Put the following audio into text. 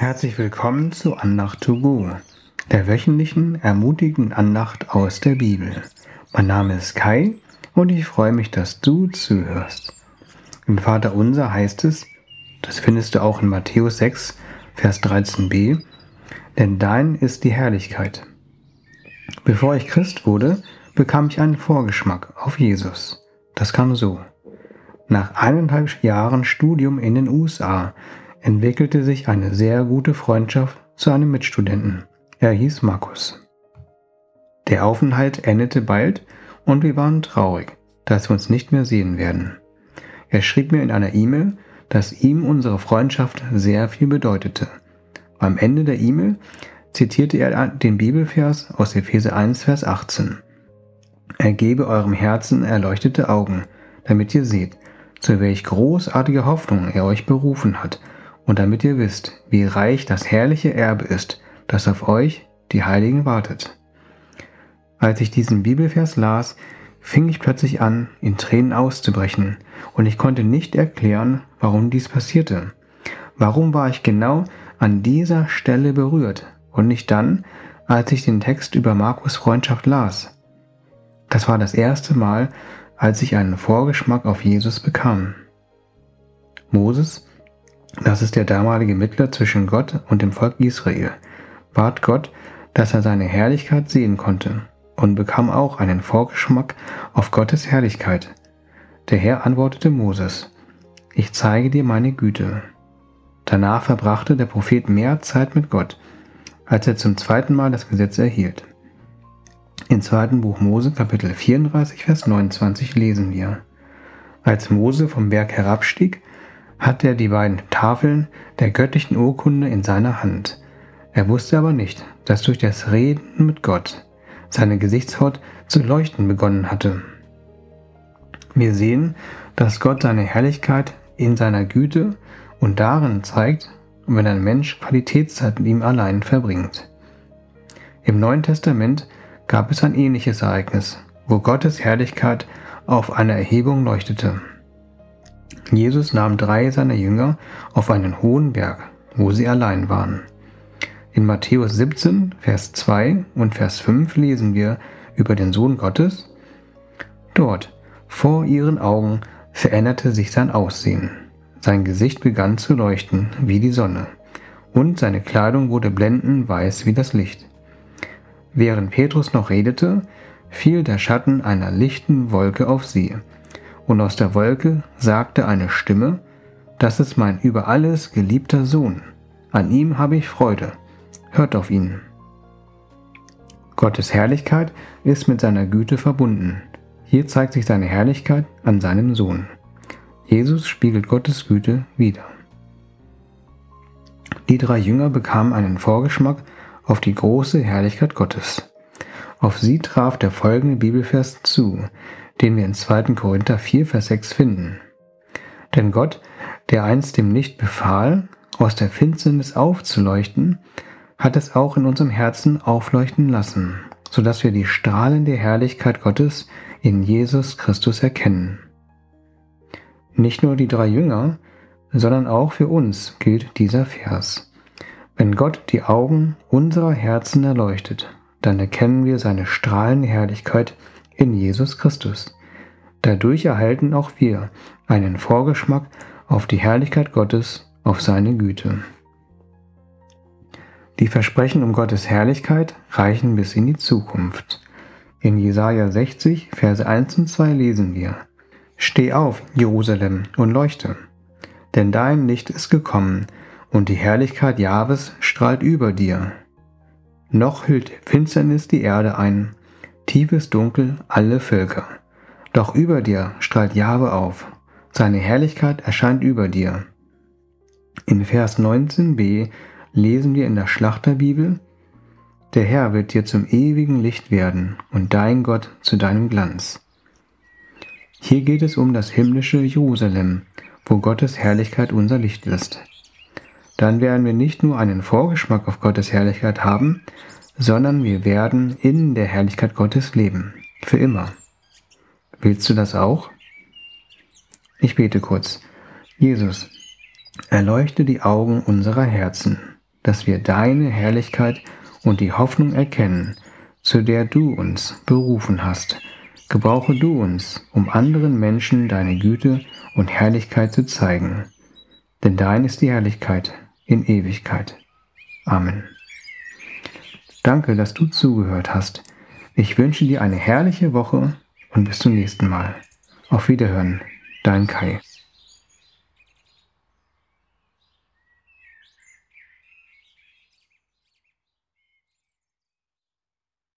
Herzlich willkommen zu Andacht to go, der wöchentlichen ermutigenden Andacht aus der Bibel. Mein Name ist Kai und ich freue mich, dass du zuhörst. Im Vater unser heißt es, das findest du auch in Matthäus 6, Vers 13b, denn dein ist die Herrlichkeit. Bevor ich Christ wurde, bekam ich einen Vorgeschmack auf Jesus. Das kam so. Nach eineinhalb Jahren Studium in den USA entwickelte sich eine sehr gute Freundschaft zu einem Mitstudenten. Er hieß Markus. Der Aufenthalt endete bald und wir waren traurig, dass wir uns nicht mehr sehen werden. Er schrieb mir in einer E-Mail, dass ihm unsere Freundschaft sehr viel bedeutete. Am Ende der E-Mail zitierte er den Bibelvers aus Epheser 1, Vers 18. Er gebe eurem Herzen erleuchtete Augen, damit ihr seht, zu welch großartiger Hoffnung er euch berufen hat und damit ihr wisst, wie reich das herrliche Erbe ist, das auf euch, die Heiligen, wartet. Als ich diesen Bibelvers las, fing ich plötzlich an, in Tränen auszubrechen, und ich konnte nicht erklären, warum dies passierte. Warum war ich genau an dieser Stelle berührt und nicht dann, als ich den Text über Markus Freundschaft las? Das war das erste Mal, als ich einen Vorgeschmack auf Jesus bekam. Moses das ist der damalige Mittler zwischen Gott und dem Volk Israel, bat Gott, dass er seine Herrlichkeit sehen konnte und bekam auch einen Vorgeschmack auf Gottes Herrlichkeit. Der Herr antwortete Moses, ich zeige dir meine Güte. Danach verbrachte der Prophet mehr Zeit mit Gott, als er zum zweiten Mal das Gesetz erhielt. Im zweiten Buch Mose Kapitel 34 Vers 29 lesen wir, als Mose vom Berg herabstieg, hatte er die beiden Tafeln der göttlichen Urkunde in seiner Hand. Er wusste aber nicht, dass durch das Reden mit Gott seine Gesichtshaut zu leuchten begonnen hatte. Wir sehen, dass Gott seine Herrlichkeit in seiner Güte und darin zeigt, wenn ein Mensch Qualitätszeit mit ihm allein verbringt. Im Neuen Testament gab es ein ähnliches Ereignis, wo Gottes Herrlichkeit auf einer Erhebung leuchtete. Jesus nahm drei seiner Jünger auf einen hohen Berg, wo sie allein waren. In Matthäus 17, Vers 2 und Vers 5 lesen wir über den Sohn Gottes. Dort, vor ihren Augen, veränderte sich sein Aussehen. Sein Gesicht begann zu leuchten wie die Sonne, und seine Kleidung wurde blendend weiß wie das Licht. Während Petrus noch redete, fiel der Schatten einer lichten Wolke auf sie, und aus der Wolke sagte eine Stimme, das ist mein über alles geliebter Sohn, an ihm habe ich Freude, hört auf ihn. Gottes Herrlichkeit ist mit seiner Güte verbunden. Hier zeigt sich seine Herrlichkeit an seinem Sohn. Jesus spiegelt Gottes Güte wider. Die drei Jünger bekamen einen Vorgeschmack auf die große Herrlichkeit Gottes. Auf sie traf der folgende Bibelvers zu, den wir in 2. Korinther 4, Vers 6 finden. Denn Gott, der einst dem Licht befahl, aus der Finsternis aufzuleuchten, hat es auch in unserem Herzen aufleuchten lassen, so dass wir die strahlende Herrlichkeit Gottes in Jesus Christus erkennen. Nicht nur die drei Jünger, sondern auch für uns gilt dieser Vers. Wenn Gott die Augen unserer Herzen erleuchtet, dann erkennen wir seine strahlende Herrlichkeit in Jesus Christus. Dadurch erhalten auch wir einen Vorgeschmack auf die Herrlichkeit Gottes, auf seine Güte. Die Versprechen um Gottes Herrlichkeit reichen bis in die Zukunft. In Jesaja 60, Verse 1 und 2 lesen wir: Steh auf, Jerusalem, und leuchte, denn dein Licht ist gekommen, und die Herrlichkeit Jahres strahlt über dir. Noch hüllt Finsternis die Erde ein, tiefes Dunkel alle Völker. Doch über dir strahlt Jahwe auf, seine Herrlichkeit erscheint über dir. In Vers 19b lesen wir in der Schlachterbibel, der Herr wird dir zum ewigen Licht werden und dein Gott zu deinem Glanz. Hier geht es um das himmlische Jerusalem, wo Gottes Herrlichkeit unser Licht ist. Dann werden wir nicht nur einen Vorgeschmack auf Gottes Herrlichkeit haben, sondern wir werden in der Herrlichkeit Gottes leben. Für immer. Willst du das auch? Ich bete kurz. Jesus, erleuchte die Augen unserer Herzen, dass wir deine Herrlichkeit und die Hoffnung erkennen, zu der du uns berufen hast. Gebrauche du uns, um anderen Menschen deine Güte und Herrlichkeit zu zeigen. Denn dein ist die Herrlichkeit in Ewigkeit. Amen. Danke, dass du zugehört hast. Ich wünsche dir eine herrliche Woche und bis zum nächsten Mal. Auf Wiederhören, dein Kai.